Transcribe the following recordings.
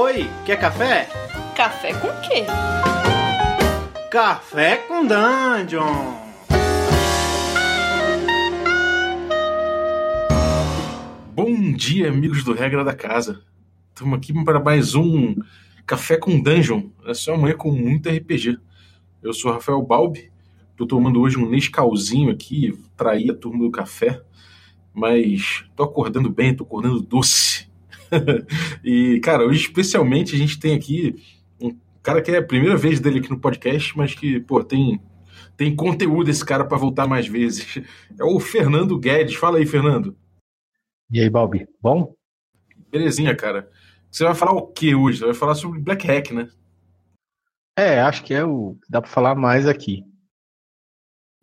Oi, quer café? Café com quê? Café com Dungeon! Bom dia, amigos do Regra da Casa. Estamos aqui para mais um Café com Dungeon. Essa é uma manhã com muito RPG. Eu sou Rafael Balbi. Estou tomando hoje um Nescauzinho aqui, trair a turma do café. Mas tô acordando bem, tô acordando doce. e, cara, hoje especialmente a gente tem aqui um cara que é a primeira vez dele aqui no podcast, mas que, pô, tem, tem conteúdo esse cara para voltar mais vezes. É o Fernando Guedes. Fala aí, Fernando. E aí, Balbi, bom? Belezinha, cara. Você vai falar o que hoje? Você vai falar sobre Black Hack, né? É, acho que é o que dá para falar mais aqui.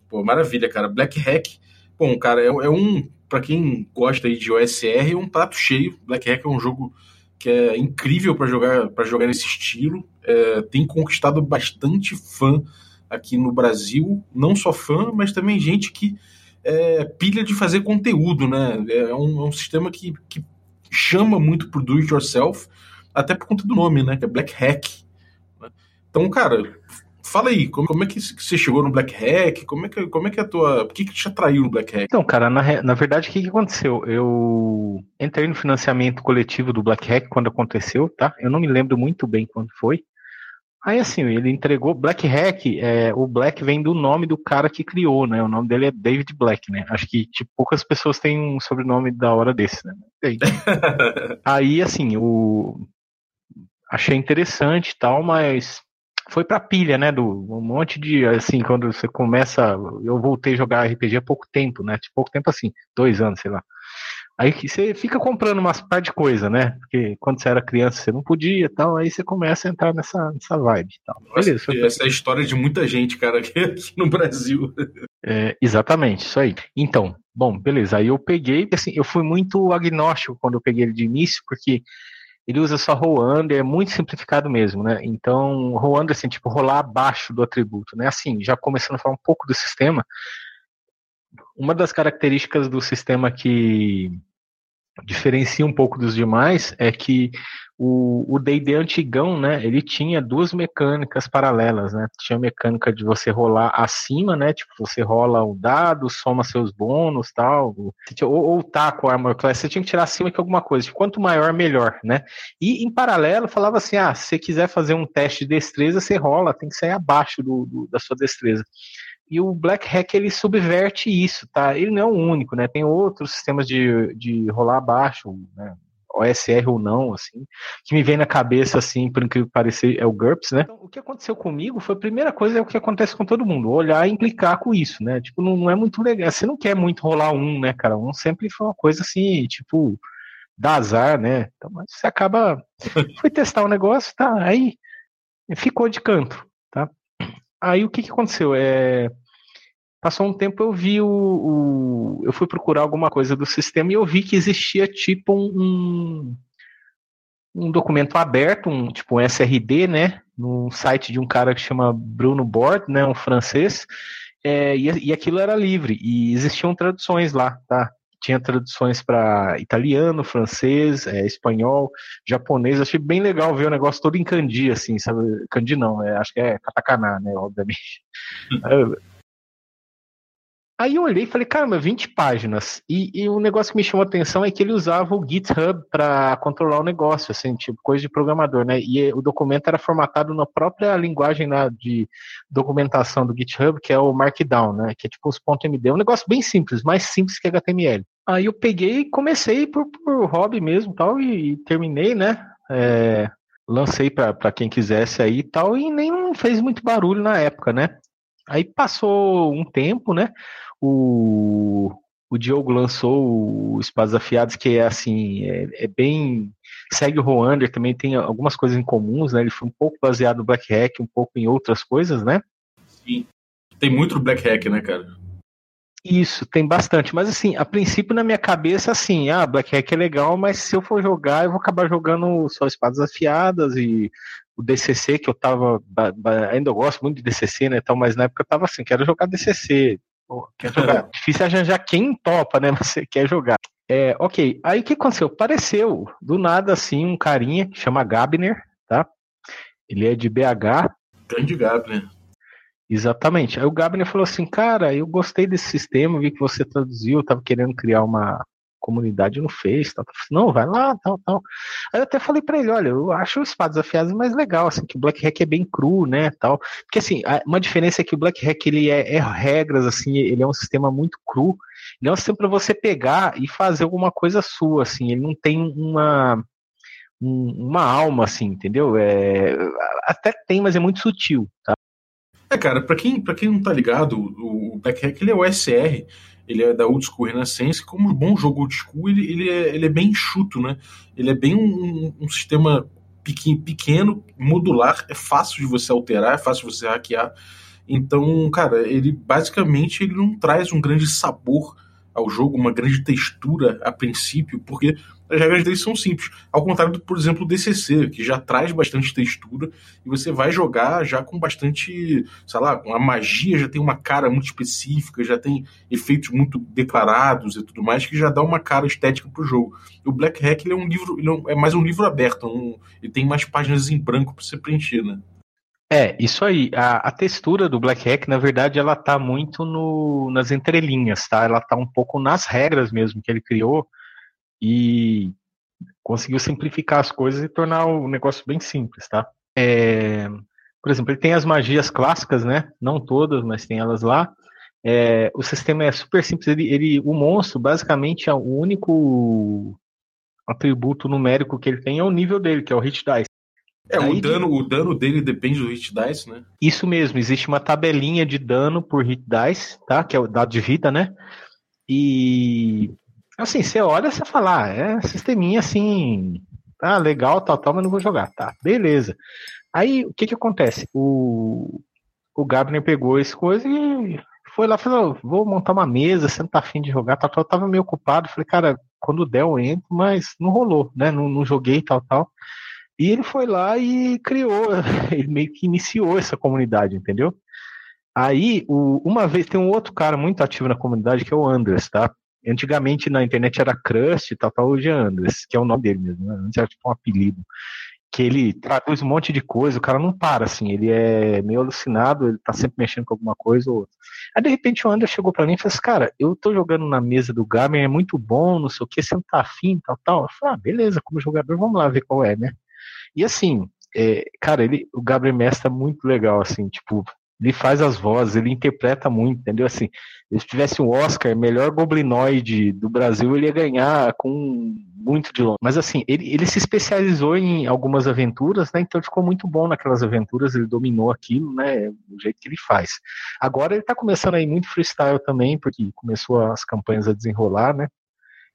Pô, maravilha, cara. Black Hack, bom, cara, é, é um, para quem gosta aí de OSR, é um prato cheio. Black Hack é um jogo que é incrível para jogar para jogar nesse estilo. É, tem conquistado bastante fã aqui no Brasil, não só fã, mas também gente que é, pilha de fazer conteúdo, né? É um, é um sistema que, que chama muito pro do it yourself, até por conta do nome, né? Que é Black Hack. Né? Então, cara, fala aí, como, como é que você chegou no Black Hack? Como é que, como é que é a tua. O que, que te atraiu no Black Hack? Então, cara, na, na verdade, o que, que aconteceu? Eu entrei no financiamento coletivo do Black Hack quando aconteceu, tá? Eu não me lembro muito bem quando foi. Aí assim, ele entregou Black Hack, é, o Black vem do nome do cara que criou, né? O nome dele é David Black, né? Acho que tipo, poucas pessoas têm um sobrenome da hora desse, né? Aí assim, o achei interessante e tal, mas foi pra pilha, né? Do um monte de assim, quando você começa, eu voltei a jogar RPG há pouco tempo, né? Tipo, pouco tempo assim, dois anos, sei lá. Aí você fica comprando umas par de coisa, né? Porque quando você era criança você não podia tal, aí você começa a entrar nessa, nessa vibe tal. Nossa, Beleza, essa é a história de muita gente, cara, aqui, aqui no Brasil. É, exatamente, isso aí. Então, bom, beleza. Aí eu peguei, assim, eu fui muito agnóstico quando eu peguei ele de início, porque ele usa só roll é muito simplificado mesmo, né? Então, roll assim, tipo, rolar abaixo do atributo, né? Assim, já começando a falar um pouco do sistema, uma das características do sistema que diferencia um pouco dos demais é que o D&D antigão, né, ele tinha duas mecânicas paralelas, né, tinha a mecânica de você rolar acima, né, tipo, você rola o dado, soma seus bônus, tal, ou, ou tá com a armor class, você tinha que tirar acima de alguma coisa, quanto maior, melhor, né, e em paralelo falava assim, ah, se você quiser fazer um teste de destreza, você rola, tem que sair abaixo do, do da sua destreza. E o Black Hack ele subverte isso, tá? Ele não é o único, né? Tem outros sistemas de, de rolar abaixo, né? OSR ou não, assim, que me vem na cabeça, assim, por incrível que pareça, é o GURPS, né? Então, o que aconteceu comigo foi a primeira coisa, é o que acontece com todo mundo, olhar e implicar com isso, né? Tipo, não, não é muito legal, você não quer muito rolar um, né, cara? Um sempre foi uma coisa assim, tipo, dá azar, né? Então, mas você acaba, foi testar o um negócio, tá, aí ficou de canto, tá? Aí o que, que aconteceu? É, passou um tempo eu vi o, o, eu fui procurar alguma coisa do sistema e eu vi que existia tipo um, um documento aberto, um tipo um SRD, né, no site de um cara que chama Bruno Bord, né, um francês, é, e, e aquilo era livre e existiam traduções lá, tá? Tinha traduções para italiano, francês, é, espanhol, japonês. Achei bem legal ver o negócio todo em kanji, assim, sabe? Kanji não, é, acho que é katakana, né? Obviamente. Aí eu olhei e falei, caramba, 20 páginas. E, e o negócio que me chamou a atenção é que ele usava o GitHub para controlar o negócio, assim, tipo, coisa de programador, né? E o documento era formatado na própria linguagem né, de documentação do GitHub, que é o Markdown, né? Que é tipo os .md. É um negócio bem simples, mais simples que HTML. Aí eu peguei e comecei por, por hobby mesmo tal, e, e terminei, né? É, lancei para quem quisesse aí e tal, e nem fez muito barulho na época, né? Aí passou um tempo, né? O, o Diogo lançou o Espadas Afiados, que é assim, é, é bem. Segue o Roander, também tem algumas coisas em comuns, né? Ele foi um pouco baseado no Black Hack, um pouco em outras coisas, né? Sim. Tem muito Black Hack, né, cara? Isso, tem bastante. Mas assim, a princípio na minha cabeça, assim, ah, Black Hack é legal, mas se eu for jogar, eu vou acabar jogando só espadas afiadas e o DCC, que eu tava. Ainda eu gosto muito de DCC, né? Tal, mas na época eu tava assim, quero jogar DCC. Pô, quer jogar. Difícil arranjar quem topa, né? Mas você quer jogar. É, ok, aí o que aconteceu? Apareceu do nada assim um carinha que chama Gabner, tá? Ele é de BH. Grande Gabner. Exatamente. Aí o Gabner falou assim, cara, eu gostei desse sistema, vi que você traduziu, eu tava querendo criar uma comunidade no Face, tal. não, vai lá, tal, tal. Aí eu até falei para ele, olha, eu acho os espadas afiados mais legal, assim, que o Black Hack é bem cru, né, tal. Porque assim, uma diferença é que o Black Hack ele é, é regras, assim, ele é um sistema muito cru. Ele é um sistema para você pegar e fazer alguma coisa sua, assim. Ele não tem uma uma alma, assim, entendeu? É, até tem, mas é muito sutil, tá? É, cara, pra quem, pra quem não tá ligado, o, o Black Hack ele é o SR, ele é da Old School Renaissance, como um bom jogo Old School, ele, ele, é, ele é bem enxuto, né? Ele é bem um, um sistema pequeno, pequeno, modular, é fácil de você alterar, é fácil de você hackear. Então, cara, ele basicamente ele não traz um grande sabor ao jogo, uma grande textura a princípio, porque as regras dele são simples. Ao contrário do, por exemplo, o DCC, que já traz bastante textura e você vai jogar já com bastante, sei lá, a magia já tem uma cara muito específica, já tem efeitos muito declarados e tudo mais, que já dá uma cara estética pro jogo. O Black Hack ele é um livro, é, é mais um livro aberto, um, ele tem mais páginas em branco para você preencher, né? É, isso aí. A, a, textura do Black Hack, na verdade, ela tá muito no, nas entrelinhas, tá? Ela tá um pouco nas regras mesmo que ele criou e conseguiu simplificar as coisas e tornar o negócio bem simples, tá? É, por exemplo, ele tem as magias clássicas, né? Não todas, mas tem elas lá. É, o sistema é super simples. Ele, ele, o monstro, basicamente, é o único atributo numérico que ele tem é o nível dele, que é o hit dice. É, o dano, o dano dele depende do hit dice, né? Isso mesmo, existe uma tabelinha de dano por hit dice, tá? Que é o dado de vida, né? E assim, você olha e fala, ah, é sisteminha assim, tá legal, tal, tal, mas não vou jogar, tá? Beleza. Aí o que que acontece? O o Gabner pegou esse coisa e foi lá, falou, vou montar uma mesa, você não tá afim de jogar, tal, tal. Eu tava meio ocupado, falei, cara, quando der eu entro, mas não rolou, né? Não, não joguei, tal, tal. E ele foi lá e criou, ele meio que iniciou essa comunidade, entendeu? Aí, o, uma vez, tem um outro cara muito ativo na comunidade que é o Andres, tá? Antigamente na internet era Crust tal, tal, hoje é Andres, que é o nome dele mesmo, né? Antes era tipo um apelido. Que ele traduz um monte de coisa, o cara não para, assim, ele é meio alucinado, ele tá sempre mexendo com alguma coisa ou outra. Aí de repente o Andres chegou para mim e falou assim, cara, eu tô jogando na mesa do Gamer, é muito bom, não sei o que, você não tá afim, tal, tal. Eu falei, ah, beleza, como jogador, vamos lá ver qual é, né? E assim, é, cara, ele, o Gabriel Mestre é muito legal, assim, tipo, ele faz as vozes, ele interpreta muito, entendeu? Assim, se tivesse um Oscar, melhor goblinoide do Brasil, ele ia ganhar com muito de longe. Mas assim, ele, ele se especializou em algumas aventuras, né? Então ficou muito bom naquelas aventuras, ele dominou aquilo, né? Do jeito que ele faz. Agora ele tá começando aí muito freestyle também, porque começou as campanhas a desenrolar, né?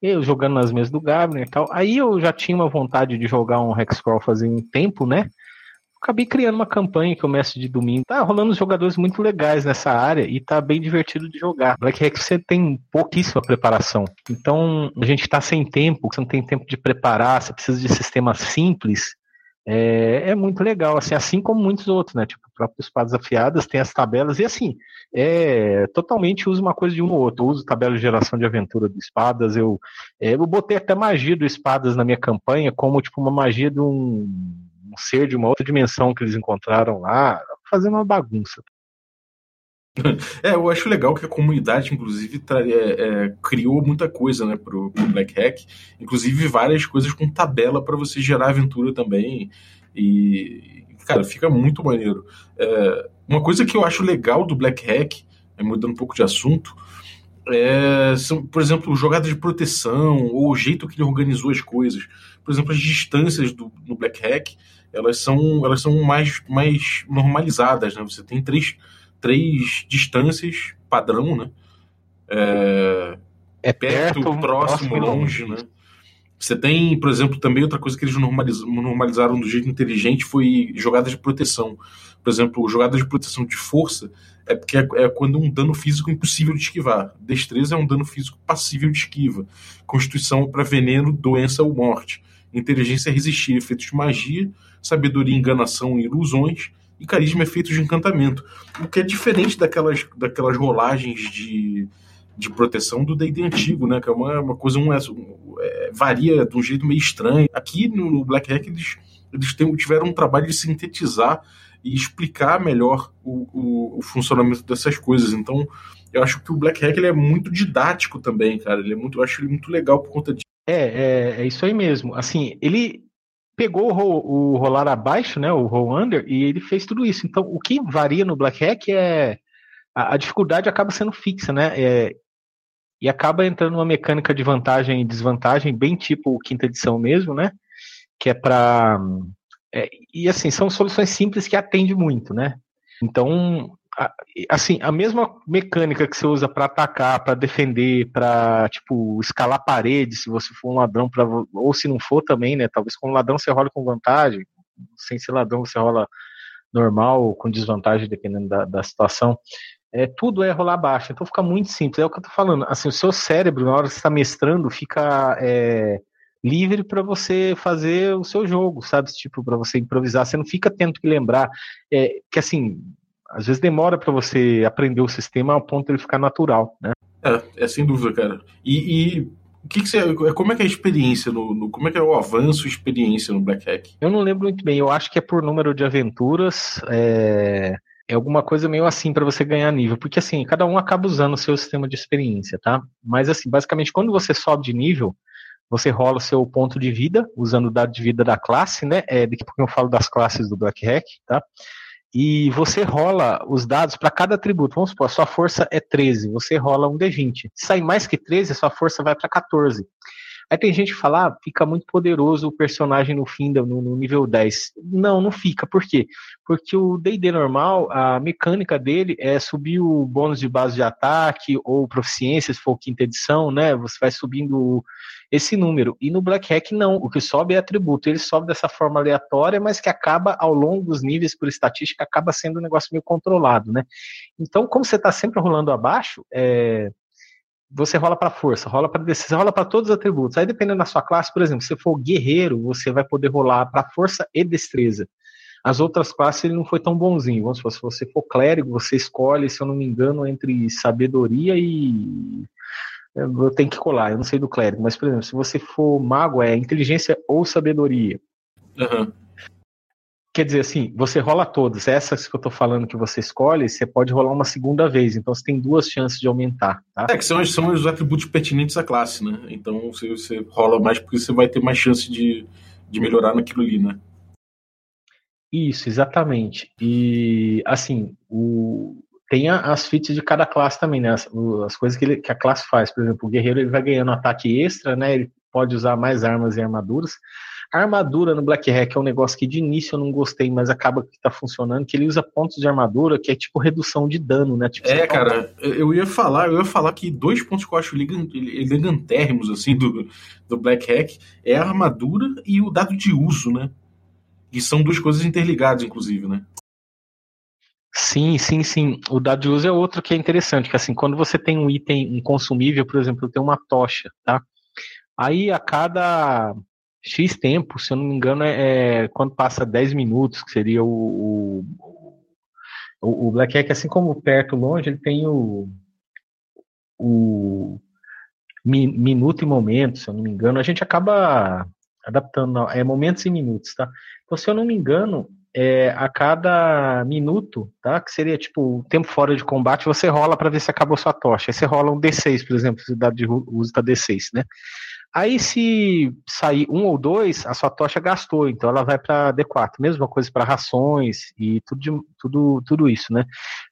eu jogando nas mesas do Gabner e tal. Aí eu já tinha uma vontade de jogar um Hexcrawl fazia um tempo, né? Acabei criando uma campanha que eu mestre de domingo. Tá rolando jogadores muito legais nessa área e tá bem divertido de jogar. Black Hex você tem pouquíssima preparação. Então a gente tá sem tempo, você não tem tempo de preparar, você precisa de sistemas simples. É, é muito legal, assim, assim como muitos outros, né? Tipo, o próprio Espadas Afiadas tem as tabelas, e assim, é, totalmente uso uma coisa de um ou outro. Eu uso tabela de geração de aventura do Espadas, eu, é, eu botei até magia do Espadas na minha campanha, como tipo uma magia de um, um ser de uma outra dimensão que eles encontraram lá, fazendo uma bagunça. É, eu acho legal que a comunidade, inclusive, é, é, criou muita coisa né, pro, pro Black Hack, inclusive várias coisas com tabela para você gerar aventura também. E, cara, fica muito maneiro. É, uma coisa que eu acho legal do Black Hack, é, mudando um pouco de assunto, é, são, por exemplo, jogadas de proteção ou o jeito que ele organizou as coisas. Por exemplo, as distâncias do, no Black Hack, elas são, elas são mais, mais normalizadas. Né? Você tem três três distâncias padrão, né? É, é perto, perto próximo, longe, longe, né? Você tem, por exemplo, também outra coisa que eles normalizaram do jeito inteligente foi jogadas de proteção. Por exemplo, jogadas de proteção de força é porque é, é quando um dano físico impossível de esquivar. Destreza é um dano físico passível de esquiva. Constituição para veneno, doença ou morte. Inteligência é resistir efeitos de magia. Sabedoria, enganação e ilusões e carisma é de encantamento. O que é diferente daquelas, daquelas rolagens de, de proteção do D&D antigo, né? Que é uma, uma coisa, um, é, varia de um jeito meio estranho. Aqui no, no Black Hack eles, eles tiveram um trabalho de sintetizar e explicar melhor o, o, o, funcionamento dessas coisas. Então, eu acho que o Black Hack ele é muito didático também, cara. Ele é muito, eu acho ele muito legal por conta disso. É, é, é isso aí mesmo. Assim, ele pegou o, o rolar abaixo, né, o roll under, e ele fez tudo isso. Então, o que varia no Black Hack é a, a dificuldade acaba sendo fixa, né? É, e acaba entrando uma mecânica de vantagem e desvantagem, bem tipo quinta edição mesmo, né? Que é para é, e assim são soluções simples que atendem muito, né? Então, assim, a mesma mecânica que você usa para atacar, para defender, para tipo escalar paredes, se você for um ladrão, pra, ou se não for também, né? Talvez com um ladrão você rola com vantagem, sem ser ladrão você rola normal ou com desvantagem, dependendo da, da situação é, tudo é rolar baixo. Então fica muito simples. É o que eu tô falando. Assim, o seu cérebro, na hora que está mestrando, fica é, livre para você fazer o seu jogo, sabe? Tipo, para você improvisar. Você não fica tendo que lembrar. É, que assim, às vezes demora para você aprender o sistema ao ponto de ele ficar natural, né? É, é sem dúvida, cara. E, e o que, que você, como é que é a experiência no, no, como é que é o avanço experiência no Black Hack? Eu não lembro muito bem. Eu acho que é por número de aventuras. É é alguma coisa meio assim para você ganhar nível, porque assim, cada um acaba usando o seu sistema de experiência, tá? Mas assim, basicamente, quando você sobe de nível, você rola o seu ponto de vida, usando o dado de vida da classe, né? É, daqui a pouco eu falo das classes do Black Hack, tá? E você rola os dados para cada atributo. Vamos supor, a sua força é 13, você rola um D20. Se sair mais que 13, a sua força vai para 14. Aí tem gente que fala, ah, fica muito poderoso o personagem no fim, no, no nível 10. Não, não fica. Por quê? Porque o D&D normal, a mecânica dele é subir o bônus de base de ataque ou proficiência, se for quinta edição, né? Você vai subindo esse número. E no Black Hack, não. O que sobe é atributo. Ele sobe dessa forma aleatória, mas que acaba, ao longo dos níveis, por estatística, acaba sendo um negócio meio controlado, né? Então, como você está sempre rolando abaixo, é, você rola para força, rola para destreza, rola para todos os atributos. Aí dependendo da sua classe, por exemplo, se for guerreiro, você vai poder rolar para força e destreza. As outras classes ele não foi tão bonzinho. Vamos supor, se você for clérigo, você escolhe, se eu não me engano, entre sabedoria e eu tenho que colar, eu não sei do clérigo, mas por exemplo, se você for mago, é inteligência ou sabedoria. Uhum. Quer dizer assim, você rola todas. Essas que eu tô falando que você escolhe, você pode rolar uma segunda vez. Então você tem duas chances de aumentar. Tá? É, que são, são os atributos pertinentes à classe, né? Então você, você rola mais porque você vai ter mais chance de, de melhorar naquilo ali, né? Isso, exatamente. E assim, o, tem as feats de cada classe também, né? As, as coisas que, ele, que, a classe faz. Por exemplo, o guerreiro ele vai ganhando ataque extra, né? Ele pode usar mais armas e armaduras. A armadura no Black Hack é um negócio que de início eu não gostei, mas acaba que tá funcionando, que ele usa pontos de armadura, que é tipo redução de dano, né? Tipo, é, cara, eu ia falar, eu ia falar que dois pontos que eu acho elegantérrimos, assim, do, do Black Hack é a armadura e o dado de uso, né? E são duas coisas interligadas, inclusive, né? Sim, sim, sim. O dado de uso é outro que é interessante, que assim, quando você tem um item, um consumível, por exemplo, tem uma tocha, tá? Aí a cada X tempo, se eu não me engano, é, é quando passa 10 minutos, que seria o, o, o Black Hack, assim como perto, longe, ele tem o, o mi, minuto e momento, se eu não me engano, a gente acaba adaptando, é momentos e minutos, tá? Então, se eu não me engano, é, a cada minuto, tá? Que seria tipo o tempo fora de combate, você rola para ver se acabou sua tocha. Aí você rola um D6, por exemplo, se o de uso tá D6, né? Aí, se sair um ou dois, a sua tocha gastou, então ela vai para D4. Mesma coisa para rações e tudo, de, tudo, tudo isso, né?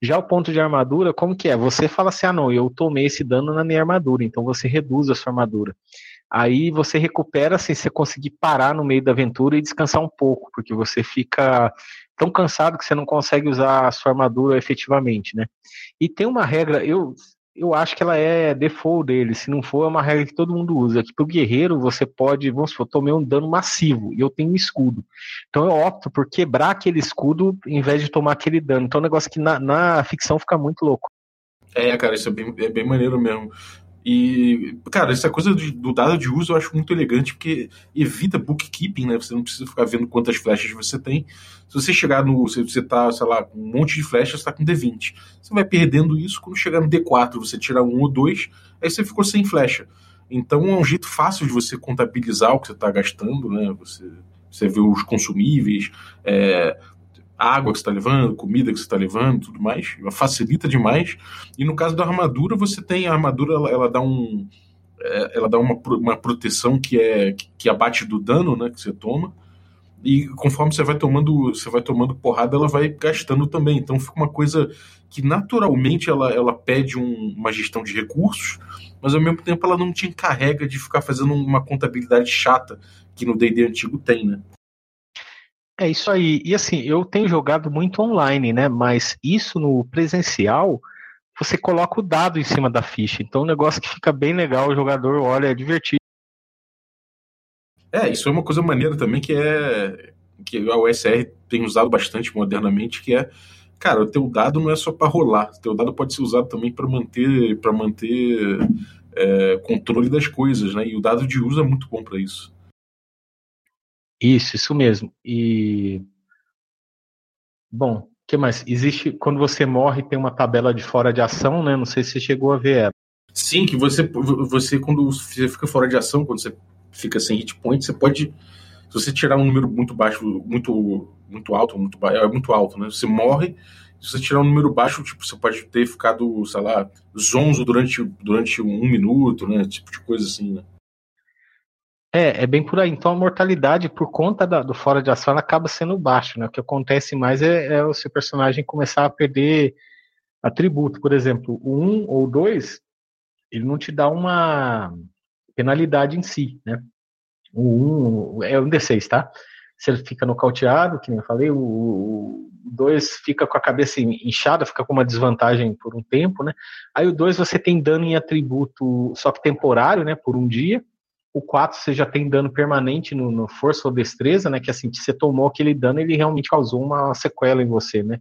Já o ponto de armadura, como que é? Você fala assim: ah, não, eu tomei esse dano na minha armadura, então você reduz a sua armadura. Aí você recupera assim, você conseguir parar no meio da aventura e descansar um pouco, porque você fica tão cansado que você não consegue usar a sua armadura efetivamente, né? E tem uma regra, eu eu acho que ela é default dele. Se não for, é uma regra que todo mundo usa. Que pro guerreiro você pode, vamos supor, tomei um dano massivo e eu tenho um escudo. Então eu opto por quebrar aquele escudo em vez de tomar aquele dano. Então é um negócio que na, na ficção fica muito louco. É, cara, isso é bem, é bem maneiro mesmo. E, cara, essa coisa do dado de uso eu acho muito elegante, porque evita bookkeeping, né? Você não precisa ficar vendo quantas flechas você tem. Se você chegar no. Se você tá, sei lá, com um monte de flechas, você tá com D20. Você vai perdendo isso, quando chegar no D4, você tira um ou dois, aí você ficou sem flecha. Então é um jeito fácil de você contabilizar o que você está gastando, né? Você, você vê os consumíveis, é, água que você está levando, comida que você está levando, tudo mais. Facilita demais. E no caso da armadura, você tem a armadura, ela, ela dá um. É, ela dá uma, uma proteção que é que abate do dano né, que você toma. E conforme você vai tomando você vai tomando porrada, ela vai gastando também. Então fica uma coisa que naturalmente ela, ela pede um, uma gestão de recursos, mas ao mesmo tempo ela não te encarrega de ficar fazendo uma contabilidade chata que no D&D antigo tem, né? É isso aí. E assim, eu tenho jogado muito online, né? Mas isso no presencial, você coloca o dado em cima da ficha. Então, é um negócio que fica bem legal, o jogador olha, é divertido. É, isso é uma coisa maneira também que é que a USR tem usado bastante modernamente, que é cara, o teu dado não é só para rolar, o teu dado pode ser usado também para manter para manter é, controle das coisas, né? E o dado de uso é muito bom para isso. Isso, isso mesmo. E bom, o que mais? Existe quando você morre tem uma tabela de fora de ação, né? Não sei se você chegou a ver ela. Sim, que você você quando você fica fora de ação, quando você fica sem hit point, você pode se você tirar um número muito baixo, muito muito alto, muito é muito alto, né? Você morre. Se você tirar um número baixo, tipo, você pode ter ficado, sei lá, zonzo durante, durante um minuto, né? Tipo de coisa assim, né? É, é bem por aí. Então a mortalidade, por conta da, do fora de ação, acaba sendo baixo, né? O que acontece mais é, é, o seu personagem começar a perder atributo. Por exemplo, o 1 ou 2, ele não te dá uma penalidade em si, né? O 1 é um D6, tá? Se ele fica nocauteado, que nem eu falei, o 2 fica com a cabeça inchada, fica com uma desvantagem por um tempo, né? Aí o 2 você tem dano em atributo, só que temporário, né? Por um dia o 4 você já tem dano permanente no, no, força ou destreza, né? Que assim, você tomou aquele dano, ele realmente causou uma sequela em você, né?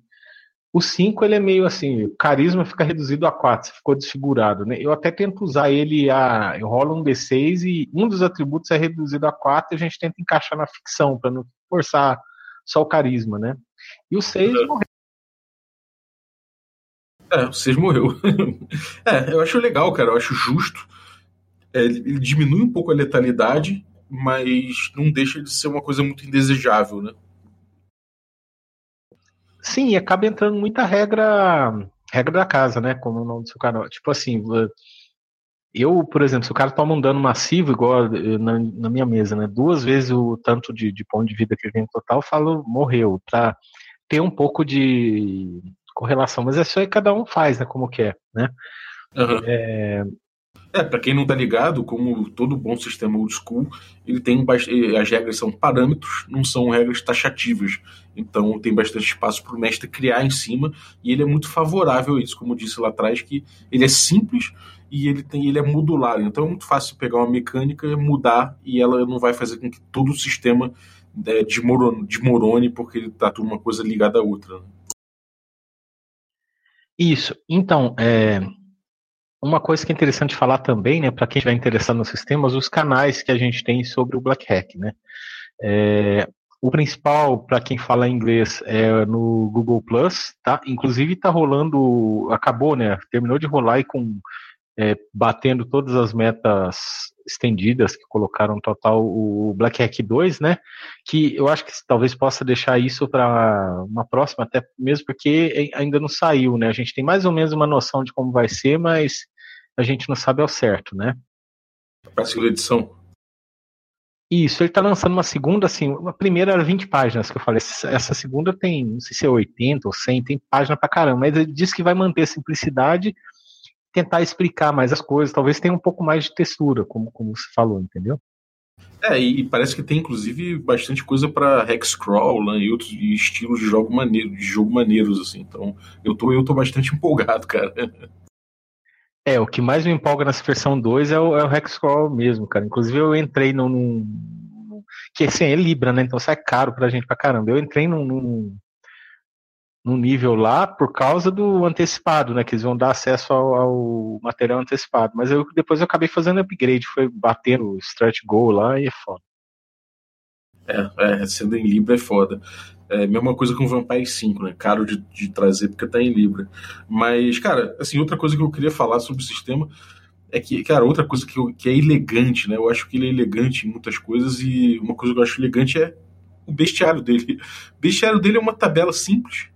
O 5 ele é meio assim, o carisma fica reduzido a 4, você ficou desfigurado, né? Eu até tento usar ele a. Eu rolo um D6 e um dos atributos é reduzido a 4 e a gente tenta encaixar na ficção, para não forçar só o carisma, né? E o 6 uhum. morreu. É, o 6 morreu. é, eu acho legal, cara, eu acho justo é, ele diminui um pouco a letalidade, mas não deixa de ser uma coisa muito indesejável, né? Sim, acaba entrando muita regra regra da casa, né? Como o nome do seu canal. Tipo assim, eu, por exemplo, se o cara toma um dano massivo, igual na, na minha mesa, né? Duas vezes o tanto de, de ponto de vida que ele tem no total, eu falo morreu, pra ter um pouco de correlação. Mas é só que cada um faz, né? Como quer, né? Uhum. É, é, para quem não tá ligado, como todo bom sistema old school, ele tem as regras são parâmetros, não são regras taxativas. Então tem bastante espaço para o mestre criar em cima e ele é muito favorável a isso, como eu disse lá atrás, que ele é simples e ele tem ele é modular. Então é muito fácil pegar uma mecânica, mudar e ela não vai fazer com que todo o sistema é, desmorone, desmorone porque ele tá tudo uma coisa ligada à outra. Né? Isso. Então, é, uma coisa que é interessante falar também, né, para quem estiver interessado nos sistemas, os canais que a gente tem sobre o Black Hack, né. É, o principal, para quem fala inglês, é no Google Plus, tá? Inclusive está rolando, acabou, né? Terminou de rolar e com é, batendo todas as metas estendidas que colocaram no total o Black Hack 2, né? Que eu acho que talvez possa deixar isso para uma próxima, até mesmo porque ainda não saiu, né? A gente tem mais ou menos uma noção de como vai ser, mas a gente não sabe ao certo, né? Para a segunda edição. Isso, ele está lançando uma segunda, assim, uma primeira era 20 páginas que eu falei, essa segunda tem, não sei se é 80 ou 100, tem página pra caramba, mas ele diz que vai manter a simplicidade tentar explicar mais as coisas, talvez tenha um pouco mais de textura, como, como você falou, entendeu? É, e parece que tem inclusive bastante coisa para hexcrawl né, e outros estilos de jogo maneiro, de jogo maneiros assim. Então, eu tô eu tô bastante empolgado, cara. É, o que mais me empolga nessa versão 2 é o, é o hexcrawl mesmo, cara. Inclusive eu entrei num, num que assim, é Libra, né? Então sai é caro pra gente pra caramba. Eu entrei num, num no nível lá por causa do antecipado, né? Que eles vão dar acesso ao, ao material antecipado. Mas eu depois eu acabei fazendo upgrade, foi bater o stretch goal lá e é foda. É, é, sendo em Libra é foda. É mesma coisa com Vampire 5, né? Caro de, de trazer porque tá em Libra. Mas, cara, assim, outra coisa que eu queria falar sobre o sistema é que, cara, outra coisa que, eu, que é elegante, né? Eu acho que ele é elegante em muitas coisas e uma coisa que eu acho elegante é o bestiário dele. O bestiário dele é uma tabela simples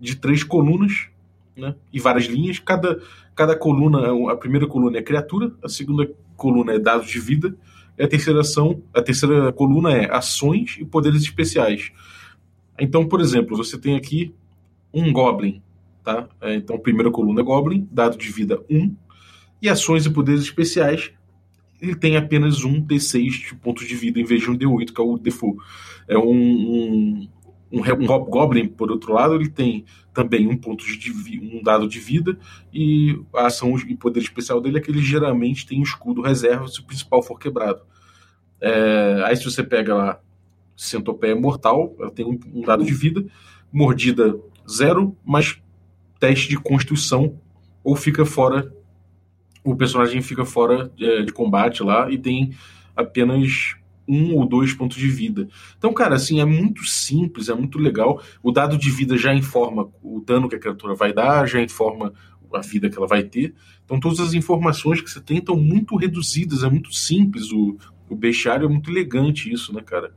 de três colunas né, e várias linhas. Cada, cada coluna, a primeira coluna é criatura, a segunda coluna é dados de vida, e a terceira ação, a terceira coluna é ações e poderes especiais. Então, por exemplo, você tem aqui um Goblin, tá? É, então, primeira coluna é Goblin, dado de vida 1, e ações e poderes especiais, ele tem apenas um D6 de pontos de vida em vez de um D8, que é o default. É um, um, um, Goblin, por outro lado, ele tem também um ponto de um dado de vida e a ação e poder especial dele é que ele geralmente tem um escudo reserva se o principal for quebrado. É, aí se você pega lá Centopeia Mortal, ela tem um, um dado de vida, mordida zero, mas teste de constituição ou fica fora o personagem fica fora é, de combate lá e tem apenas um ou dois pontos de vida. Então, cara, assim, é muito simples, é muito legal. O dado de vida já informa o dano que a criatura vai dar, já informa a vida que ela vai ter. Então, todas as informações que você tem estão muito reduzidas, é muito simples. O, o bestiário é muito elegante, isso, né, cara?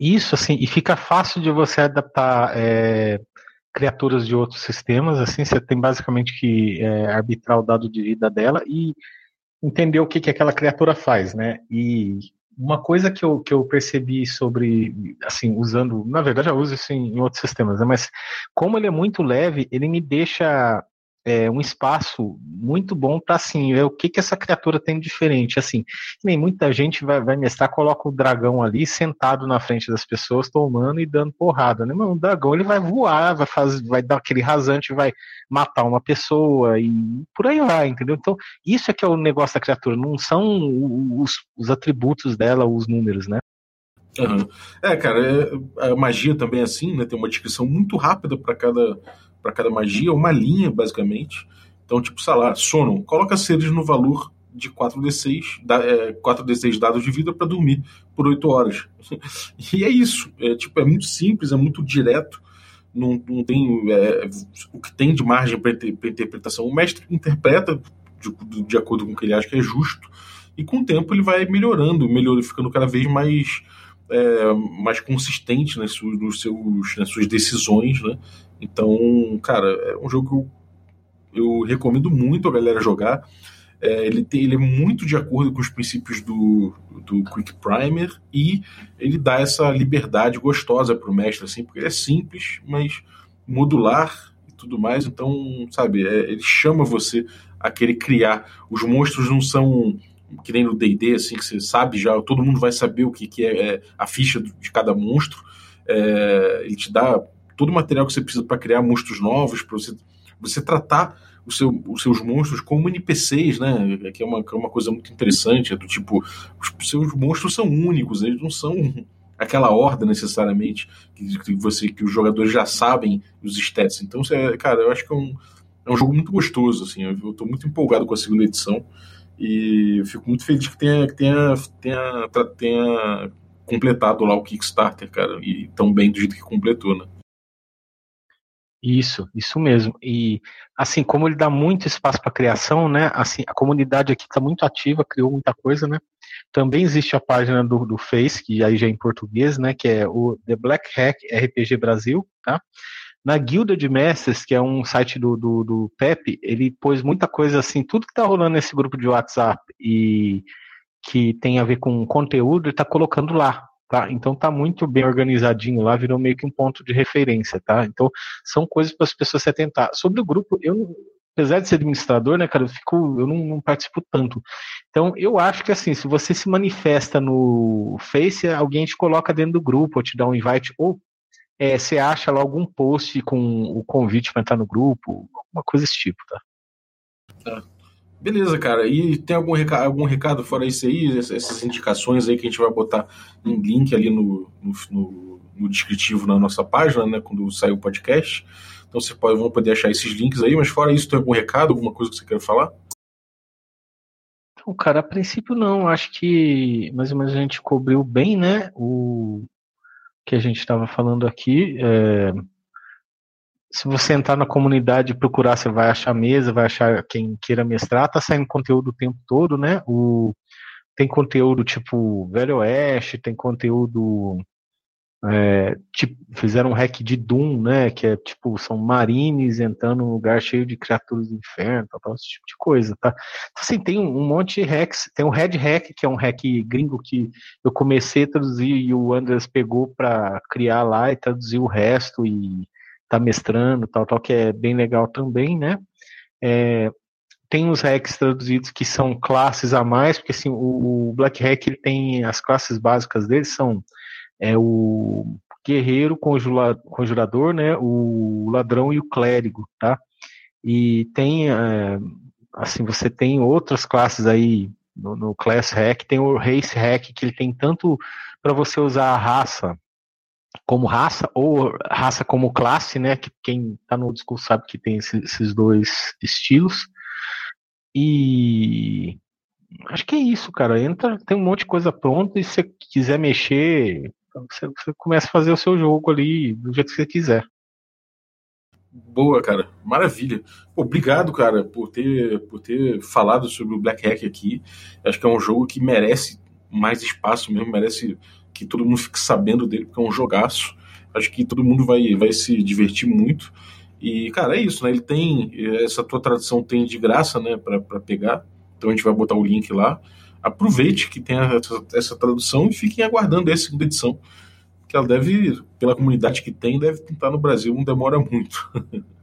Isso, assim, e fica fácil de você adaptar é, criaturas de outros sistemas, assim, você tem basicamente que é, arbitrar o dado de vida dela e entender o que, que aquela criatura faz, né? E uma coisa que eu, que eu percebi sobre, assim, usando, na verdade eu uso isso em, em outros sistemas, né? Mas como ele é muito leve, ele me deixa é, um espaço muito bom para assim ver o que que essa criatura tem de diferente assim nem muita gente vai, vai mestrar coloca o dragão ali sentado na frente das pessoas tomando e dando porrada né mas o dragão ele vai voar vai fazer vai dar aquele rasante vai matar uma pessoa e por aí vai entendeu então isso é que é o negócio da criatura não são os, os atributos dela os números né Uhum. É, cara, é, a magia também é assim, né? Tem uma descrição muito rápida para cada para cada magia, uma linha, basicamente. Então, tipo, sei lá, sono, coloca seres no valor de 4d6, da, é, 4d6 dados de vida para dormir por 8 horas. e é isso. É, tipo, é muito simples, é muito direto. Não, não tem é, o que tem de margem para interpretação. O mestre interpreta de, de, acordo com o que ele acha que é justo. E com o tempo ele vai melhorando, melhorando, ficando cada vez mais é, mais consistente nas suas, nos seus, nas suas decisões, né? Então, cara, é um jogo que eu, eu recomendo muito a galera jogar. É, ele, tem, ele é muito de acordo com os princípios do, do Quick Primer e ele dá essa liberdade gostosa para o mestre, assim, porque ele é simples, mas modular e tudo mais. Então, sabe, é, ele chama você a querer criar. Os monstros não são que nem no D&D, assim, que você sabe já, todo mundo vai saber o que, que é, é a ficha de cada monstro. É, ele te dá todo o material que você precisa para criar monstros novos, para você, você tratar seu, os seus monstros como NPCs, né? Que é uma, que é uma coisa muito interessante, é do tipo, os seus monstros são únicos, eles não são aquela horda necessariamente que, que você que os jogadores já sabem os stats. Então, você, cara, eu acho que é um, é um jogo muito gostoso, assim. Eu estou muito empolgado com a segunda edição e fico muito feliz que tenha, que tenha, tenha, tenha completado lá o Kickstarter, cara, e tão bem do jeito que completou, né? Isso, isso mesmo. E assim, como ele dá muito espaço para criação, né? Assim, a comunidade aqui está muito ativa, criou muita coisa, né? Também existe a página do, do Face, que aí já é em português, né? Que é o The Black Hack RPG Brasil, tá? Na Guilda de Mestres, que é um site do, do, do Pepe, ele pôs muita coisa assim, tudo que tá rolando nesse grupo de WhatsApp e que tem a ver com conteúdo, ele tá colocando lá, Tá? Então tá muito bem organizadinho lá, virou meio que um ponto de referência, tá? Então são coisas para as pessoas se atentar. Sobre o grupo, eu apesar de ser administrador, né, cara, eu fico, eu não, não, participo tanto. Então eu acho que assim, se você se manifesta no Face, alguém te coloca dentro do grupo, ou te dá um invite, ou é, você acha lá algum post com o convite para entrar no grupo, alguma coisa desse tipo, tá? tá. Beleza, cara. E tem algum recado, algum recado fora isso aí? Essas indicações aí que a gente vai botar em link ali no, no, no, no descritivo na nossa página, né, quando sair o podcast. Então vocês pode, vão poder achar esses links aí, mas fora isso, tem algum recado, alguma coisa que você quer falar? O cara, a princípio não, acho que mais ou menos a gente cobriu bem, né, o que a gente estava falando aqui. É... Se você entrar na comunidade e procurar, você vai achar mesa, vai achar quem queira mestrar, tá saindo conteúdo o tempo todo, né? O... Tem conteúdo tipo Velho Oeste, tem conteúdo é, tipo, fizeram um hack de Doom, né? Que é tipo, são marines entrando num lugar cheio de criaturas do inferno, tal, tal, esse tipo de coisa, tá? Então, assim, tem um, um, monte de hacks. Tem o Red Hack, que é um hack gringo que eu comecei a traduzir e o Andres pegou para criar lá e traduzir o resto e tá mestrando, tal, tal, que é bem legal também, né? É, tem os hacks traduzidos que são classes a mais, porque assim, o, o Black Hack ele tem as classes básicas dele são é o guerreiro, conjura, conjurador, né, o ladrão e o clérigo, tá? E tem, é, assim, você tem outras classes aí no, no Class Hack, tem o Race Hack, que ele tem tanto para você usar a raça como raça ou raça como classe, né? Que quem tá no discurso sabe que tem esses dois estilos. E acho que é isso, cara. Entra, tem um monte de coisa pronta e se você quiser mexer, você, você começa a fazer o seu jogo ali do jeito que você quiser. Boa, cara. Maravilha. Obrigado, cara, por ter, por ter falado sobre o Black Hack aqui. Acho que é um jogo que merece mais espaço mesmo, merece que todo mundo fique sabendo dele, porque é um jogaço. Acho que todo mundo vai, vai se divertir muito. E, cara, é isso, né? Ele tem. Essa tua tradução tem de graça, né, para pegar. Então a gente vai botar o link lá aproveite que tem essa, essa tradução e fiquem aguardando essa segunda edição, que ela deve, pela comunidade que tem, deve pintar no Brasil, não demora muito.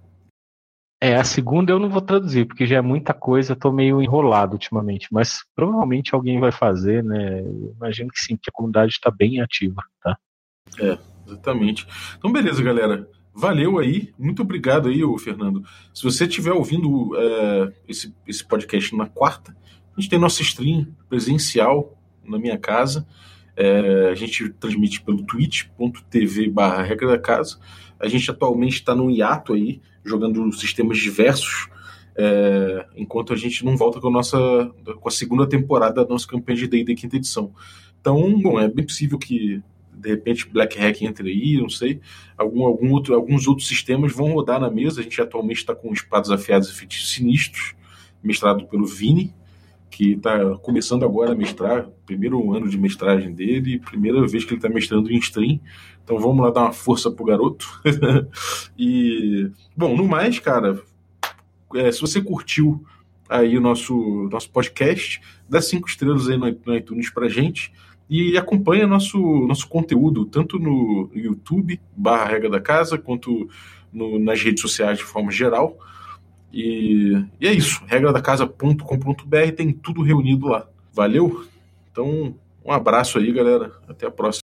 É, a segunda eu não vou traduzir, porque já é muita coisa, tô meio enrolado ultimamente, mas provavelmente alguém vai fazer, né? Eu imagino que sim, que a comunidade está bem ativa, tá? É, exatamente. Então, beleza, galera. Valeu aí, muito obrigado aí, Fernando. Se você estiver ouvindo é, esse, esse podcast na quarta, a gente tem nossa stream presencial na minha casa. É, a gente transmite pelo twitch.tv barra regra da casa. A gente atualmente está no hiato aí, jogando sistemas diversos, é, enquanto a gente não volta com a nossa com a segunda temporada da nossa campanha de D&D quinta edição. Então, bom, é bem possível que de repente Black Hack entre aí, não sei. Algum, algum outro, alguns outros sistemas vão rodar na mesa. A gente atualmente está com espadas afiadas e feitiços sinistros, mestrado pelo Vini, que está começando agora a mestrar, primeiro ano de mestragem dele, primeira vez que ele está mestrando em stream. Então vamos lá dar uma força pro garoto. e, bom, no mais, cara, é, se você curtiu aí o nosso, nosso podcast, dá cinco estrelas aí no, iTunes pra gente e acompanha nosso, nosso conteúdo, tanto no YouTube, barra Regra da Casa, quanto no, nas redes sociais de forma geral. E, e é isso. Regra da tem tudo reunido lá. Valeu? Então, um abraço aí, galera. Até a próxima.